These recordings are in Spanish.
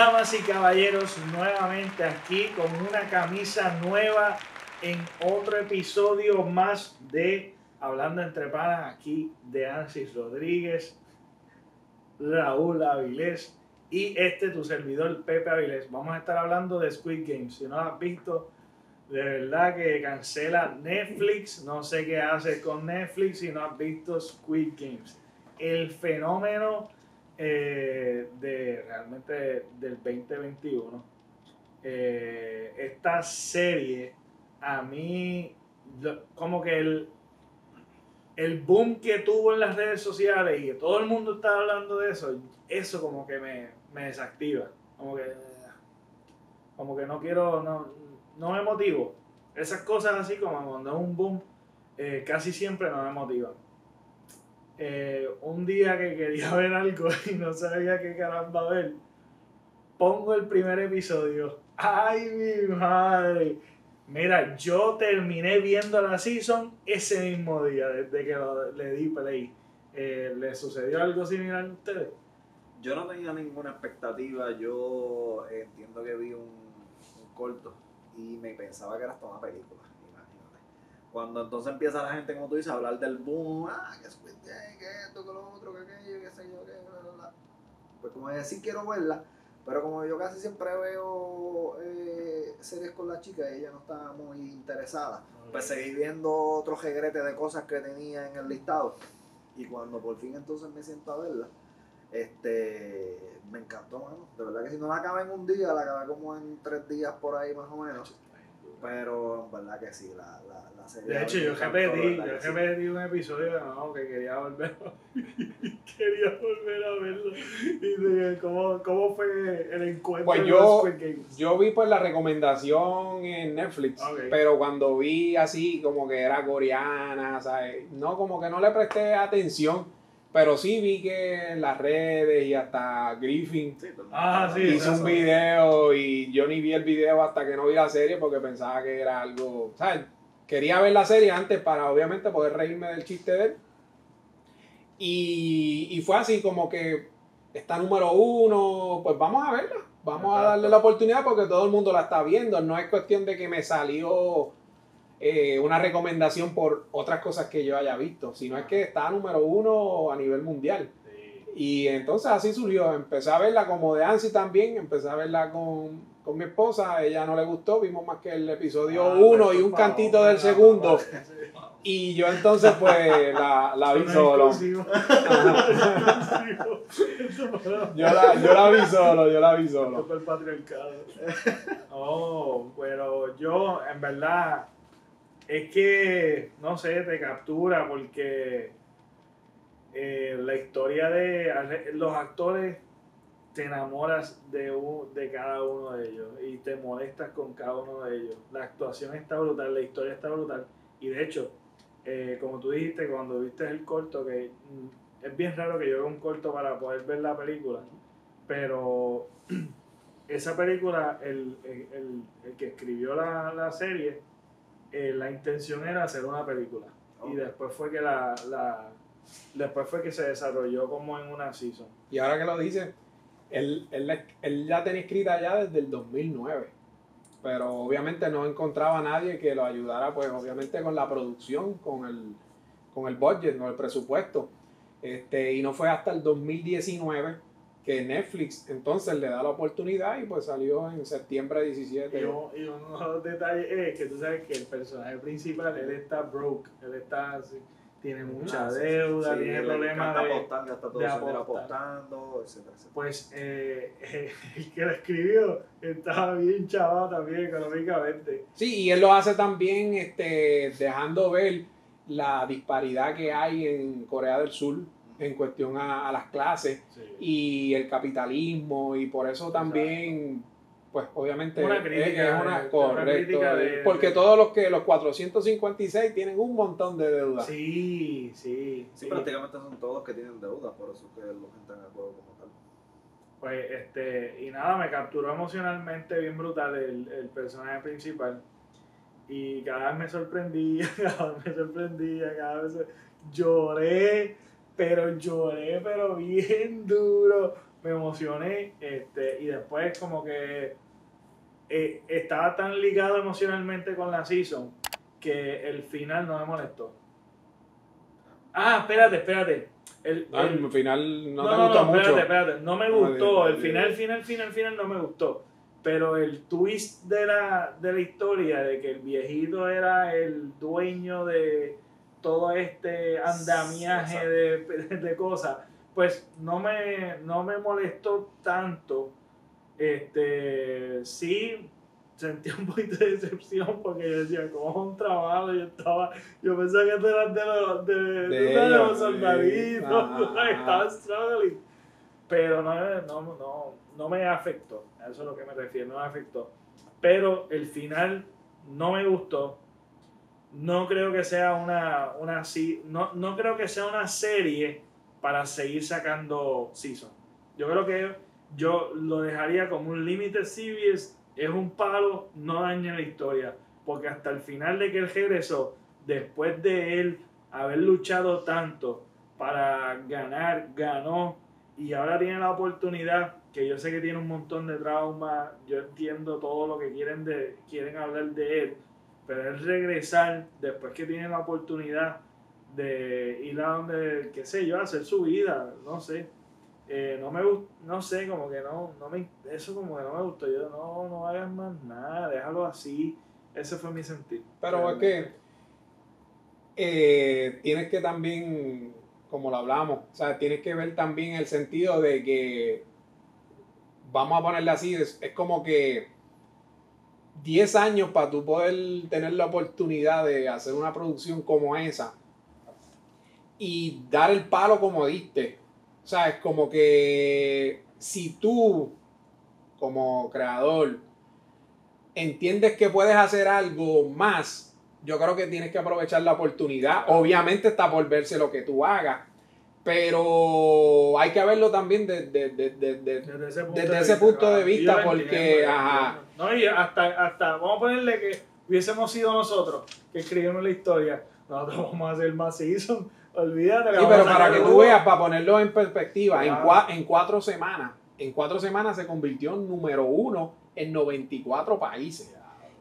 Damas y caballeros, nuevamente aquí con una camisa nueva en otro episodio más de Hablando entre Panas, aquí de Ansis Rodríguez, Raúl Avilés y este tu servidor Pepe Avilés. Vamos a estar hablando de Squid Game. Si no lo has visto, de verdad que cancela Netflix. No sé qué haces con Netflix si no has visto Squid Games. El fenómeno eh, de realmente del 2021. Eh, esta serie, a mí, como que el, el boom que tuvo en las redes sociales y que todo el mundo estaba hablando de eso, eso como que me, me desactiva. Como que, como que no quiero, no, no me motivo. Esas cosas así como cuando es un boom, eh, casi siempre no me motivan. Eh, un día que quería ver algo y no sabía qué caramba ver, pongo el primer episodio. ¡Ay, mi madre! Mira, yo terminé viendo la season ese mismo día, desde que le di play. Eh, ¿Le sucedió algo similar a ustedes? Yo no tenía ninguna expectativa, yo entiendo que vi un, un corto y me pensaba que era hasta una película. Cuando entonces empieza la gente, como tú dices, a hablar del boom, ah, que Squid Game, que esto, que lo otro, que aquello, que sé yo, que bla, bla, bla. Pues como decir, quiero verla, pero como yo casi siempre veo eh, series con la chica y ella no está muy interesada, pues seguí viendo otros regretes de cosas que tenía en el listado. Y cuando por fin entonces me siento a verla, este, me encantó, mano. De verdad que si no la acabé en un día, la acabé como en tres días por ahí más o menos. Pero en verdad que sí, la, la, la serie. De hecho, yo repetí, yo repetí un episodio no, que quería volver quería volver a verlo. Y ¿cómo, ¿cómo, fue el encuentro pues yo, Yo vi pues la recomendación en Netflix, pero cuando vi así como que era coreana, ¿sabes? No, como que no le presté atención pero sí vi que en las redes y hasta Griffin ah, hizo un video y yo ni vi el video hasta que no vi la serie porque pensaba que era algo, ¿sabes? Quería ver la serie antes para obviamente poder reírme del chiste de él. Y, y fue así como que está número uno, pues vamos a verla, vamos a darle la oportunidad porque todo el mundo la está viendo, no es cuestión de que me salió eh, una recomendación por otras cosas que yo haya visto, sino es que está número uno a nivel mundial. Y entonces así surgió. Empecé a verla como de Ansi también, empecé a verla con, con mi esposa, ella no le gustó, vimos más que el episodio ah, uno y un cantito del segundo. Y yo entonces pues la, la vi solo. yo, la, yo la vi solo, yo la vi solo. Oh, pero yo en verdad es que, no sé, te captura porque eh, la historia de los actores te enamoras de, de cada uno de ellos y te molestas con cada uno de ellos. La actuación está brutal, la historia está brutal y de hecho, eh, como tú dijiste cuando viste el corto, que mm, es bien raro que yo vea un corto para poder ver la película, pero esa película, el, que escribió la, la serie, eh, la intención era hacer una película. Y después fue que la, la, después fue que se desarrolló como en una season. Y ahora que lo dice, él, él, él ya tenía escrita ya desde el 2009. Pero obviamente no encontraba a nadie que lo ayudara, pues obviamente con la producción, con el, con el budget, con el presupuesto. Este, y no fue hasta el 2019 que Netflix entonces le da la oportunidad y pues salió en septiembre 17. Y, uno de los detalles es que tú sabes que el personaje principal, él está broke, él está así, tiene mucha ah, deuda, tiene problemas de, apostando, está todo apostando, etcétera, Pues eh, el que lo escribió estaba bien chaval también económicamente. Sí, y él lo hace también este, dejando ver la disparidad que hay en Corea del Sur en cuestión a, las clases y el capitalismo y por eso también pues obviamente una crítica, es una, correcto porque todos los que los 456 tienen un montón de deudas sí sí. Sí, prácticamente son todos que tienen deudas por eso que los entran al juego como tal. Pues este y nada me capturó emocionalmente bien brutal el, el personaje principal. Y cada vez me sorprendía cada vez me sorprendía cada vez lloré pero lloré, pero bien duro, me emocioné este, y después como que eh, estaba tan ligado emocionalmente con la season que el final no me molestó. Ah, espérate, espérate. El, Ah, el- al final no, no, te no, gustó no, mucho. espérate, espérate. No me gustó. de- El final, final, final, final no me gustó. Pero el twist de la, de la historia, de que el viejito era el dueño de todo este andamiaje de, de cosas, pues no me, no me molestó tanto. Este, sí sentí un poquito de decepción porque yo decía, como es un trabajo, yo estaba, yo pensaba que era de los, de, De ellos, los soldaditos, estaba struggling. Pero no, no, no, no me afectó, a eso es a lo que me refiero, no me afectó. Pero el final no me gustó. No creo que sea una, una no, no creo que sea una serie para seguir sacando season. Yo creo que yo lo dejaría como un limited series, es un palo, no daña la historia, porque hasta el final de que él regresó, después de él haber luchado tanto para ganar, ganó y ahora tiene la oportunidad, que yo sé que tiene un montón de trauma, yo entiendo todo lo que quieren, de, quieren hablar de él, pero él regresar después que tiene la oportunidad de ir a donde, qué sé yo, hacer su vida, no sé. Eh, no me no sé, como que no, no me, eso como que no me gustó. Yo no, no hagas más nada, déjalo así. Ese fue mi sentir. Pero es que eh, tienes que también, como lo hablamos, o sea, tienes que ver también el sentido de que, vamos a ponerle así, es, es como que 10 años para tú poder tener la oportunidad de hacer una producción como esa y dar el palo como diste. O sea, es como que si tú, como creador, entiendes que puedes hacer algo más, yo creo que tienes que aprovechar la oportunidad. Obviamente está por verse lo que tú hagas, pero hay que verlo también de- de- de- de- de- Desde ese punto, Desde de, ese vista, punto de claro. vista, porque, entiendo, ajá. No, y hasta, hasta, vamos a ponerle que hubiésemos sido nosotros que escribimos la historia. Nosotros vamos a hacer más season. Olvídate. Sí, pero para que tú veas, para ponerlo en perspectiva, en, Claro. cua- en cuatro semanas, en cuatro semanas se convirtió en número uno en 94 países.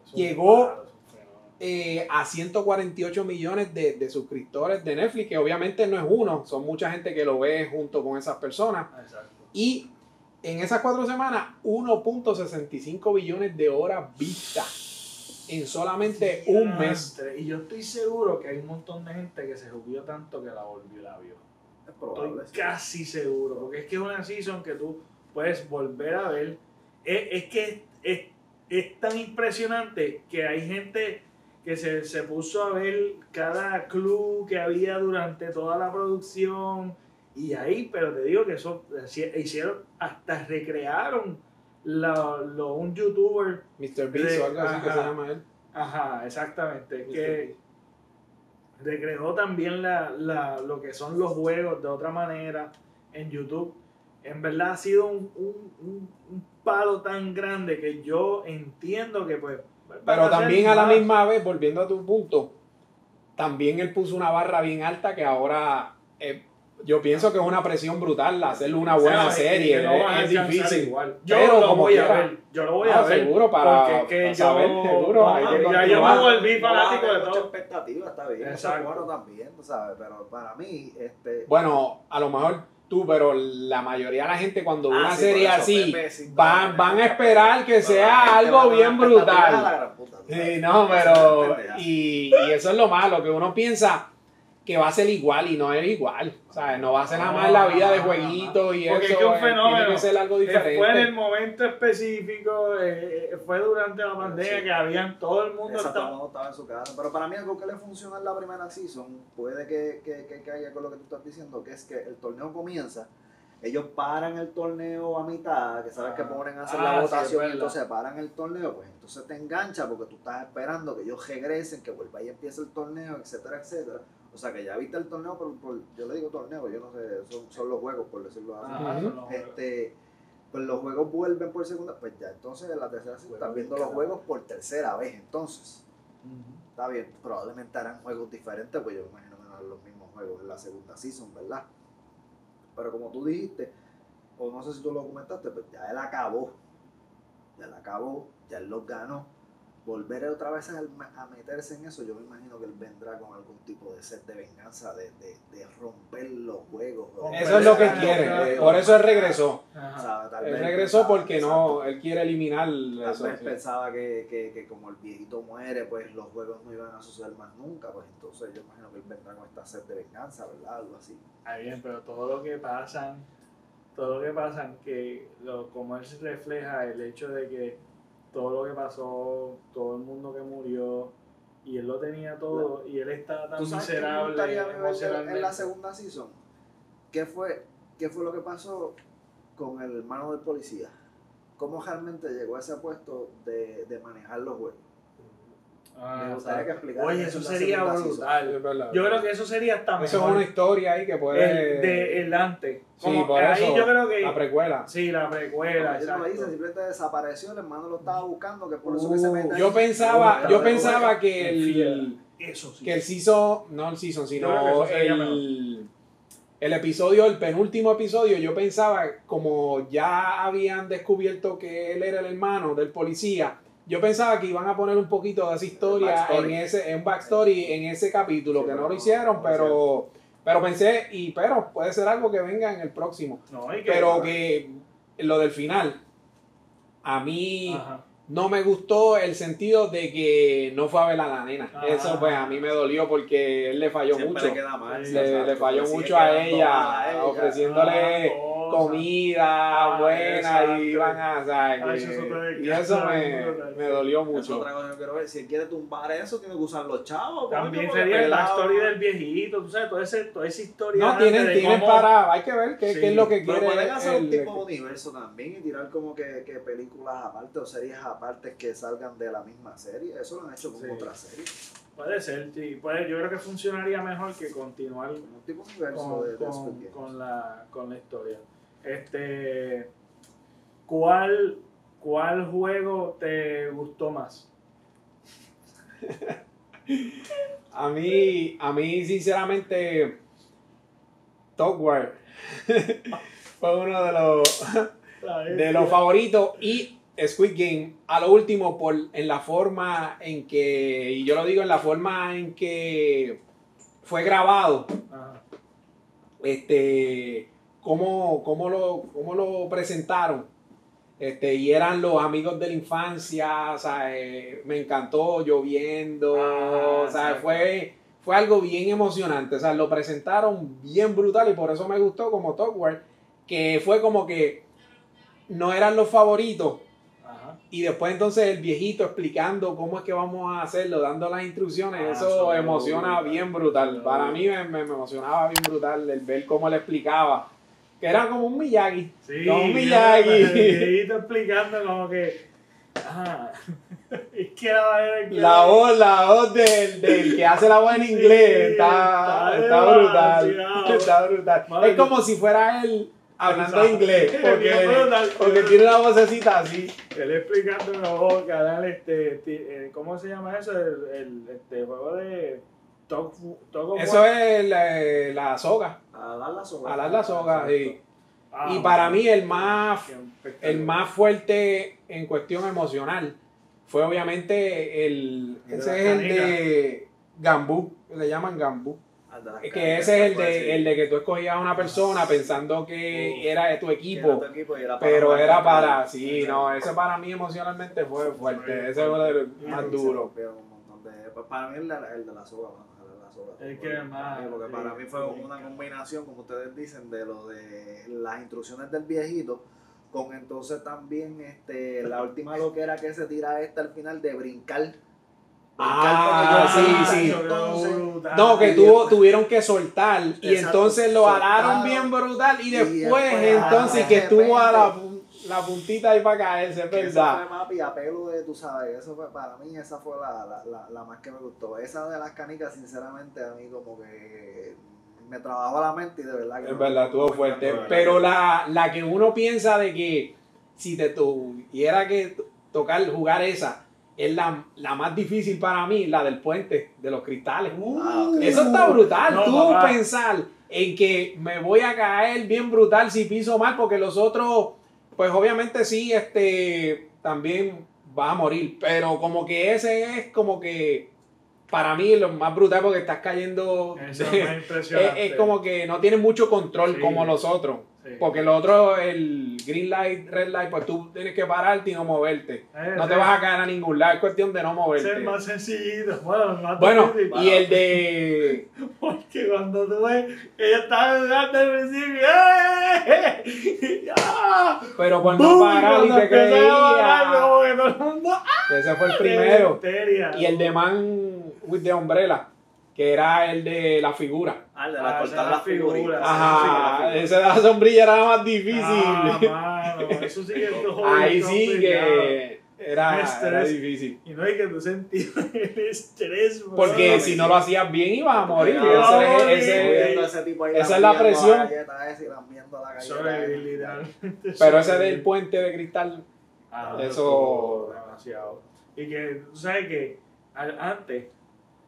Es un Llegó- palo, es un fenómeno. Eh, a 148 millones de, de suscriptores de Netflix, que obviamente no es uno, son mucha gente que lo ve junto con esas personas. Exacto. Y en esas cuatro semanas, 1.65 billones de horas vistas en solamente un mes. Y yo estoy seguro que hay un montón de gente que se jubió tanto que la volvió y la vio. Es probable. Estoy casi seguro, porque es que es una season que tú puedes volver a ver. Es, es que es, es tan impresionante que hay gente que se, se puso a ver cada club que había durante toda la producción y ahí, pero te digo que eso hicieron, hasta recrearon lo, un youtuber, Mr. Beast o algo así que se llama él. ajá, exactamente, Mr. que recreó también la, la- lo que son los juegos de otra manera en YouTube. En verdad ha sido un, un- un- un palo tan grande que yo entiendo que pues... Pero también a la más. misma vez, volviendo a tu punto, también él puso una barra bien alta que ahora eh, yo pienso que es una presión brutal hacerle una buena O sea, serie. no es- difícil. igual. Yo Pero lo como voy a ver. Yo lo voy Ah, a ver. seguro, para- porque es que para yo, saber, seguro, hay que ya yo me volví fanático haber de mucha todo. expectativa, está bien. Exacto. bueno también, ¿sabes? Pero para mí, este. Bueno, a lo mejor tú, pero la mayoría de la gente cuando ve Ah, una sí, serie eso, así, Pepe, sí, van, van a esperar que sea algo bien brutal. Sí, no, pero... Y, y eso es lo malo, que uno piensa que va a ser igual y no es igual. O sea, no va a ser nada más la vida de jueguitos y Porque eso. es que un eh, fenómeno. Tiene que ser algo diferente. Fue en el momento específico, eh, fue durante la pandemia Sí. que habían todo el mundo Exacto, estaba- en su casa. Pero para mí algo que le funciona en la primera season puede que, que, que caiga con lo que tú estás diciendo, que es que el torneo comienza, ellos paran el torneo a mitad, que sabes que Ah. ponen a hacer Ah, la sí, es votación y entonces paran el torneo, pues entonces te engancha porque tú estás esperando que ellos regresen, que vuelva y empiece el torneo, etcétera, etcétera. O sea que ya viste el torneo, pero por- yo le digo torneo, yo no sé, son, son los juegos, por decirlo así. Este, pues los juegos vuelven por segunda, pues ya entonces en la tercera season estás viendo los juegos por tercera vez entonces. Está bien, probablemente harán juegos diferentes, pues yo me imagino que no harán los mismos juegos en la segunda season, ¿verdad? Pero como tú dijiste, o no sé si tú lo comentaste, pero ya él acabó. Ya él acabó, ya él los ganó. Volver otra vez a, meterse en eso, yo me imagino que él vendrá con algún tipo de sed de venganza, de, de, de romper los juegos. Eso es lo que quiere, por eso él regresó. Tal Él vez regresó pensaba- porque no, él quiere eliminar Tal eso. vez pensaba que, que, que como el viejito muere, pues los juegos no iban a suceder más nunca, pues entonces yo imagino que él vendrá con esta sed de venganza, ¿verdad? Algo así. Ah, bien, pero todo lo que pasan, todo lo que pasan, que lo, como él se refleja el hecho de que todo lo que pasó, todo el mundo que murió, y él lo tenía todo, y él estaba tan ¿Tú sabes miserable ver en la segunda season? ¿Qué fue, ¿Qué fue lo que pasó con el hermano del policía? ¿Cómo realmente llegó a ese puesto de, de manejar los juegos? Ah, Me gustaría que explicara Oye, eso sería brutal. Es verdad. Yo creo que eso sería hasta Eso es mejor. una historia ahí que puede. el, de el antes. Sí, Como- por ahí eso. yo creo que. La precuela. sí, la precuela, Él no lo exacto. simplemente desapareció, el hermano lo estaba buscando, que por eso Uh, que se mete ahí. Yo pensaba, yo pensaba que el, Eso sí. que el season, no el season, sino el, el episodio, el penúltimo episodio, yo pensaba, como ya habían descubierto que él era el hermano del policía, yo pensaba que iban a poner un poquito de esa historia en ese, en backstory en ese capítulo, Sí, que no lo hicieron, pero, pero pensé, y pero puede ser algo que venga en el próximo. No, y que- Pero que lo del final, a mí Ajá. no me gustó el sentido de que no fue a ver a la nena. Ah. Eso pues a mí me dolió porque él le falló Siempre mucho. le queda mal. Sí, Le, exacto, le falló mucho ella, a ella. ofreciéndole Ah, cosa. comida Ah, buena exacto. y iban a... o sea, Ay, que- eso y eso me, me dolió Es mucho. otra cosa que yo quiero ver. Si él quiere tumbar eso, tiene que usar los chavos. También sería la historia ¿no? del viejito, tú sabes, toda, ese, toda esa historia. No, tienen, tienen cómo- para... Hay que ver qué, Sí, qué es lo que Pero quiere pueden hacer un el- tipo de universo también y tirar como que, que películas aparte o series aparte que salgan de la misma serie. Eso lo han hecho con Sí. otras series. Puede ser, sí. Puede, yo creo que funcionaría mejor que continuar Como un tipo de universo con, con- con la, con la historia. Este, ¿cuál, ¿Cuál juego te gustó más? A mí, a mí sinceramente, Top War fue uno de los... de los favoritos y Squid Game a lo último por en la forma en que y yo lo digo en la forma en que fue grabado Ajá. este cómo, cómo lo cómo lo presentaron. Este y eran los amigos de la infancia o sea, eh, me encantó lloviendo Ah, o sea sí. fue fue algo bien emocionante. O sea lo presentaron bien brutal y por eso me gustó como Top War que fue como que no eran los favoritos. Y después entonces el viejito explicando cómo es que vamos a hacerlo, dando las instrucciones, Ah, eso emociona bien brutal. Para me mí me- me emocionaba bien brutal el ver cómo le explicaba, que era como un Miyagi. Sí, Como un Miyagi. explicando como que. Ajá. es que que- La voz, la voz del, del que hace la voz en Sí, inglés está, está está brutal. Está brutal. Es como si fuera él hablando Exacto. inglés, porque, porque tiene una vocecita así. Él explicando en la boca, este, eh, ¿cómo se llama eso? El, el este, juego de Talk, Talk Eso es la, la soga. A dar la soga. A dar la soga, sí. Ah, Y para mí el más, el más fuerte en cuestión emocional fue obviamente el, ese es el de Gambú, le llaman Gambú. Las Que ese es el pues, de, el de que tú escogías a una persona pensando que era de tu era equipo, tu equipo era pero era para, sí, no, ese para mí emocionalmente fue Fue fuerte, ese fue el más duro. rompieron un montón de- pues para mí el de, la- el de la soga, El que más, Porque sí, para mí fue sí. una combinación, como ustedes dicen, de lo de las instrucciones del viejito, con entonces también este, la última loquera que se tira esta al final de brincar. Ah, Brincar porque yo- sí, sí. Entonces, No, que tuvo, tuvieron que soltar y Exacto, entonces lo araron bien brutal y Y después entonces que estuvo a la, la puntita ahí para caerse, es que Eso verdad. fue mapi a pelo de, tú sabes, eso fue para mí, esa fue la, la, la, la más que me gustó. Esa de las canicas, sinceramente, a mí como que me trabajó la mente y de verdad que Es no- verdad, estuvo fuerte. Pero la, la que uno piensa de que si te tuviera que to- tocar, jugar esa, es la, la más difícil para mí, la del puente, de los cristales. Ah. Eso está brutal. No, Tú papá. pensar en que me voy a caer bien brutal si piso mal, porque los otros, pues obviamente sí, este, también va a morir, pero como que ese es como que para mí lo más brutal porque estás cayendo, Eso es más es, como que no tienes mucho control Sí. como los otros. Sí. Porque lo otro, el green light, red light, pues tú tienes que pararte y no moverte. Eh, No te vas a caer a ningún lado, es cuestión de no es moverte. el más sencillito. Bueno, el más Bueno, difícil. y el de. Porque cuando tú ves, ella estaba jugando al principio, ¡eh! Pero por no parar y te creía. el ¡ah! Ese fue el primero. Y el de Man with the Umbrella, que era el de la figura. Ah, el de Ah, la esa cortar las la figura, figuritas. Ajá, Sí, ese de la sombrilla era más difícil. Ah, mano, eso sí que es todo Ahí sí que era, era difícil. Y no hay que tú sentir el estrés, bro. Porque no, si no lo hacías bien ibas a morir. No, Ese- sí. ese- Viendo a ese tipo ahí esa es la presión. la literalmente. pero ese del puente de cristal. Ah, Eso- demasiado. Y que tú sabes que antes,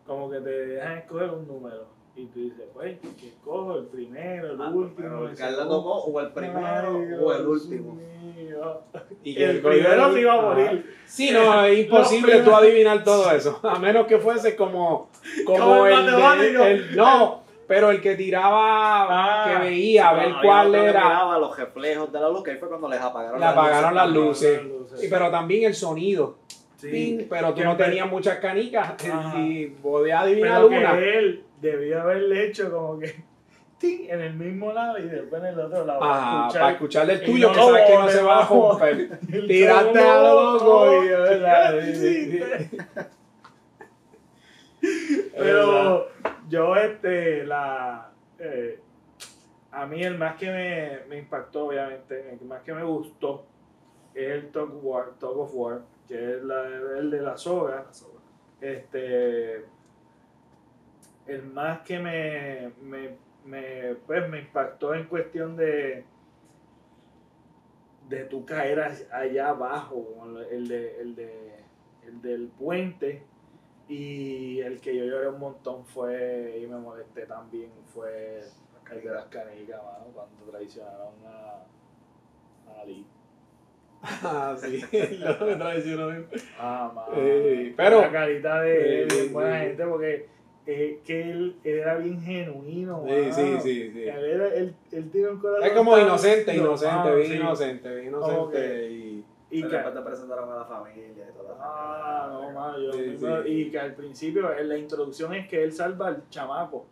como que te dejan escoger un número. Y tú dices, pues, que cojo el primero, el Ah, último. el segundo. tocó o el primero Ay, o el último. mío. Y que El primero se iba a morir. Sí, no, es imposible tú adivinar todo eso. A menos que fuese como, como, Como el el, de- matemático. el- No, pero el que tiraba, Ah, que veía a ver Había cuál era. miraba los reflejos de la luz, que ahí fue cuando les apagaron Le apagaron las luces. Las luces. Y pero también el sonido. Sí. Pero tú Que no tenías muchas canicas. Ajá. Y podías adivinar Pero que una. él debió haberle hecho como que ting, en el mismo lado y después en el otro lado. Escuchar para escucharle el tuyo, no que sabes que no se va a romper. Tiraste a lo loco. Pero yo, este, la. eh, a mí el más que me, me impactó, obviamente, el más que me gustó, es el Tug, War, Tug of War, que es la, el de la soga. Este. El más que me, me, me, pues, me impactó en cuestión de. de tu caer allá abajo, el, de, el, de, el del puente. Y el que yo lloré un montón fue, y me molesté también, fue el de las canicas, mano, cuando traicionaron a, a Ali. Ah, sí, lo traicionó bien. Ah, mano. Eh, pero- La carita de bien buena gente, porque es que él, él era bien genuino, Sí, mano. sí, sí, sí. Él, era, él, él tiene un corazón Es como inocente, inocente, mano, bien sí. inocente, bien inocente. Y, Y que, te presentaron a la familia y toda la ah, no, mano, yo Sí, sí. y que al principio, en la introducción es que él salva al chamaco.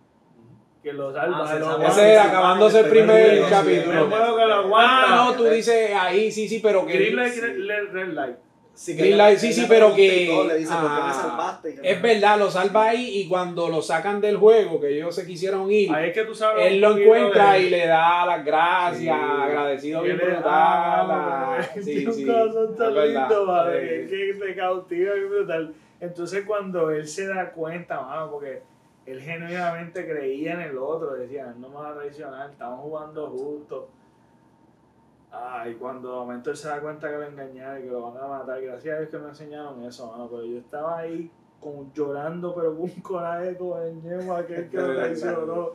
Que lo salva. Ah, lo ese acabándose el primer capítulo. el juego que lo aguanta. Ah, no, tú dices ahí, sí, sí, pero que. Green light, sí. red, red light. Sí, Green light, sí, sí, pero que- todo, Le dice, ¿por qué me ah, yo, Es verdad, lo salva ahí y cuando lo sacan del juego, que ellos se quisieron ir, Ahí es que tú sabes. él lo encuentra de- y le da las gracias, Sí. agradecido bien es- brutal. ah, ah, él Sí, tiene sí. un corazón tan es lindo, madre, que te cautiva bien brutal. Entonces cuando él se da cuenta, mano, porque él genuinamente creía en el otro, decía, no me va a traicionar, estamos jugando justo. Ah, y cuando de momento él se da cuenta que lo engañaron y que lo van a matar, gracias a Dios que me enseñaron eso, mano, pero yo estaba ahí como llorando, pero con un coraje con el ñemo aquel que lo traicionó.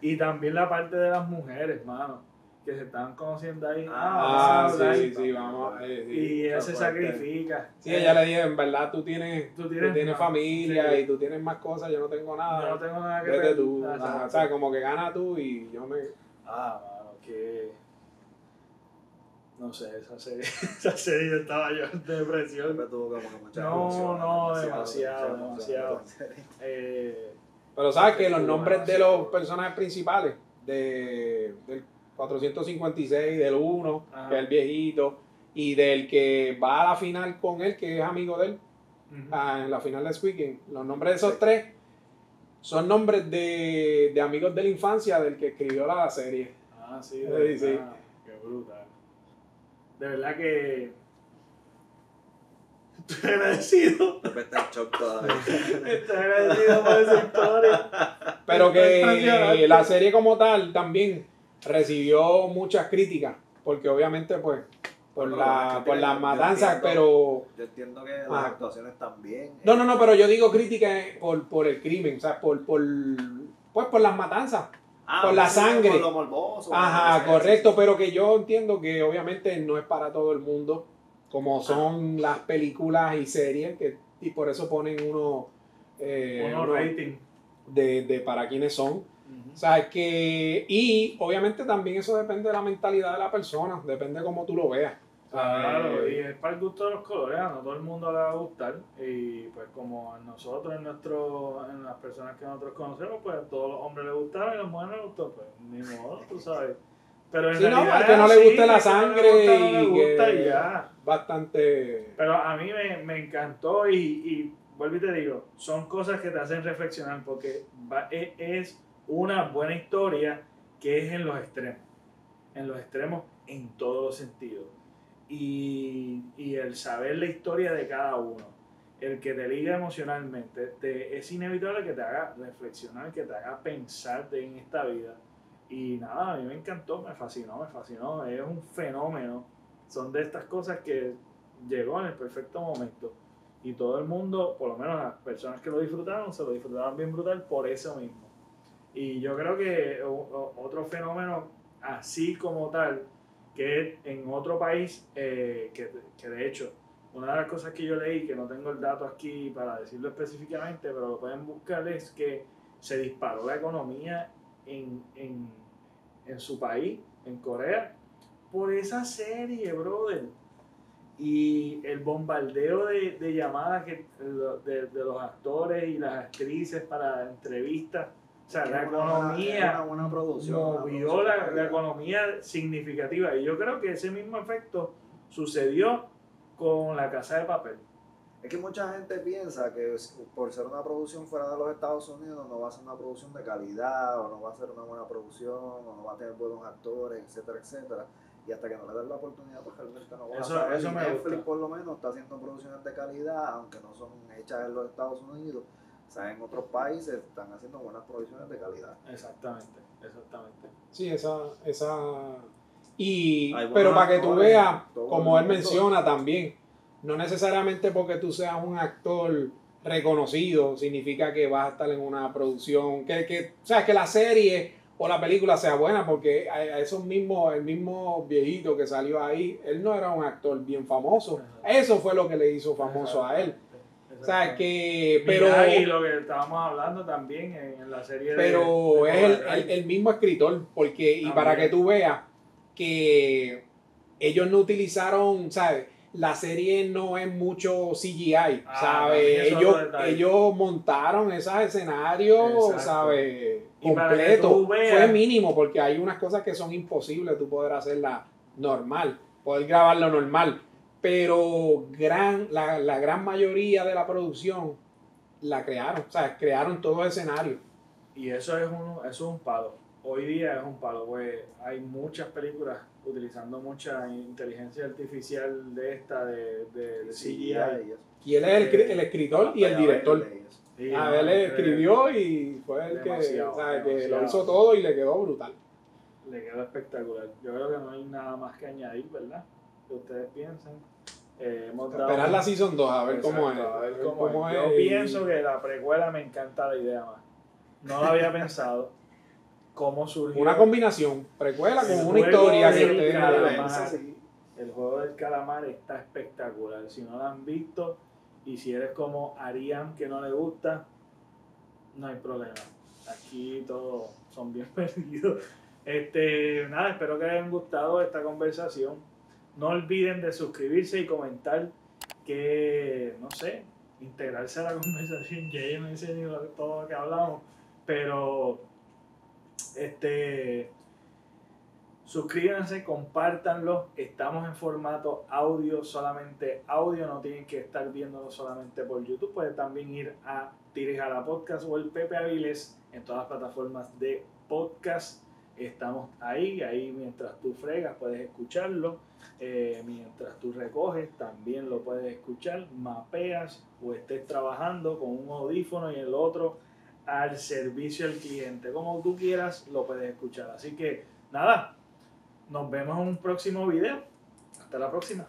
Y también la parte de las mujeres, mano, que se estaban conociendo ahí. Ah, vamos a hablar. sí, sí, vamos. eh, sí. Y ella se sacrifica. Sí, ella le dijo, en verdad tú tienes, Tú tú tienes tienes, más, familia sí. y tú tienes más cosas, yo no tengo nada. Yo no tengo nada que Vete ver. tú. Ah, Ajá, o sea, como que gana tú y yo me... Ah, mano, que. No sé, esa serie, esa serie yo estaba yo en depresión. Siempre tuvo como que muchas No, no, demasiado, demasiado. Eh, Pero sabes que los nombres de los personajes principales, de, del 456, del 1, Ajá. que es el viejito, y del que va a la final con él, que es amigo de él, ah, en la final de Squeaking, los nombres de esos tres son nombres de, de amigos de la infancia del que escribió la serie. Ah, sí, Sí, de sí. verdad. Qué brutal. De verdad que. Estoy agradecido. Después está en shock todavía. Estoy agradecido por esa historia. Pero que Impresionante. la serie como tal también recibió muchas críticas, porque obviamente pues por, la, las por las yo matanzas, entiendo. pero... Yo entiendo que las Ah. actuaciones también. No, no, no, pero yo digo críticas por, por el crimen, o sea, por, por, pues por las matanzas. Ah, por la sangre. por lo morboso, Ajá, correcto, pero que yo entiendo que obviamente no es para todo el mundo, como son las películas y series, que, y por eso ponen uno, eh, Uno uno rating. de, de para quiénes son. O sea, es que, y obviamente también eso depende de la mentalidad de la persona, depende de cómo tú lo veas. Sea, Claro, eh, y es para el gusto de los colores, no todo el mundo le va a gustar. Y pues como a nosotros, en nuestro, en las personas que nosotros conocemos, pues a todos los hombres les gustaron y a las mujeres les gustó, pues ni modo, tú sabes. Pero en Sí, no, realidad al que no es le guste la que no le sangre gusta, no le y gusta que- y ya. bastante... Pero a mí me, me encantó y, y vuelvo y te digo, son cosas que te hacen reflexionar porque va- e- es una buena historia que es en los extremos, en los extremos en todos los sentidos. Y, y el saber la historia de cada uno, el que te liga emocionalmente, te- es inevitable que te haga reflexionar, que te haga pensar de en esta vida. Y nada, a mí me encantó, me fascinó, me fascinó, es un fenómeno. Son de estas cosas que llegó en el perfecto momento. Y todo el mundo, por lo menos las personas que lo disfrutaron, se lo disfrutaron bien brutal por eso mismo. Y yo creo que otro fenómeno así como tal, que en otro país, eh, que, que de hecho, una de las cosas que yo leí, que no tengo el dato aquí para decirlo específicamente, pero lo pueden buscar, es que se disparó la economía en, en, en su país, en Corea, por esa serie, brother. Y el bombardeo de, de llamadas que, de, de los actores y las actrices para entrevistas. O sea, la una economía una buena producción. una movió producción la, la economía significativa. Y yo creo que ese mismo efecto sucedió con la casa de papel. Es que mucha gente piensa que por ser una producción fuera de los Estados Unidos no va a ser una producción de calidad, o no va a ser una buena producción, o no va a tener buenos actores, etcétera, etcétera. Y hasta que no le den la oportunidad, pues realmente no va a Eso- saber. eso me Netflix gusta. por lo menos está haciendo producciones de calidad, aunque no son hechas en los Estados Unidos. O sea, en otros países están haciendo buenas producciones de calidad. Exactamente, exactamente. Sí, esa, esa. Y, pero para que tú veas, como él menciona también, no necesariamente porque tú seas un actor reconocido significa que vas a estar en una producción, que, que o sea, que la serie o la película sea buena, porque a esos mismos, el mismo viejito que salió ahí, él no era un actor bien famoso. Eso fue lo que le hizo famoso a él. O sea, que, pero, y lo que estábamos hablando también en, en la serie pero de es el, el- el mismo escritor, porque, y También. para que tú veas que ellos no utilizaron, ¿sabes? La serie no es mucho CGI, Ah, ¿sabes? Ellos, ellos montaron esos escenarios, Exacto. ¿sabes? Completo. veas- Fue mínimo, porque hay unas cosas que son imposibles tú poder hacerla normal, poder grabarlo normal. Pero gran, la, la gran mayoría de la producción la crearon, o sea, crearon todo el escenario. Y eso es un, eso es un palo. Hoy día es un palo, pues hay muchas películas utilizando mucha inteligencia artificial de esta, de, de, de CGI. y él es el, el escritor y el director. Sí, Ah, él es- escribió y fue el que, Demasiado, ¿sabes? que lo hizo todo y le quedó brutal. Le quedó espectacular. Yo creo que no hay nada más que añadir, ¿verdad? Que ustedes piensen. Eh, hemos dado- Esperar la season 2 a ver cómo es. Exacto, a ver a ver cómo cómo es. Yo es pienso que la precuela me encanta la idea más. No la había pensado. ¿Cómo surgió? Una combinación, precuela El con una historia que esté- calamar. Sí. El juego del calamar está espectacular. Si no lo han visto y si eres como Ariam que no le gusta, no hay problema. Aquí todos son bien perdidos. Este, nada, espero que les hayan gustado esta conversación. No olviden de suscribirse y comentar que, no sé, integrarse a la conversación. Ya yo no sé ni todo lo que hablamos, pero este suscríbanse, compártanlo. Estamos en formato audio, solamente audio, no tienen que estar viéndolo solamente por YouTube. Pueden también ir a Tires a la Podcast o el Pepe Aviles en todas las plataformas de podcast. Estamos ahí, ahí mientras tú fregas puedes escucharlo. Eh, mientras tú recoges también lo puedes escuchar. Mapeas o estés trabajando con un audífono y el otro al servicio al cliente. Como tú quieras lo puedes escuchar. Así que nada, nos vemos en un próximo video. Hasta la próxima.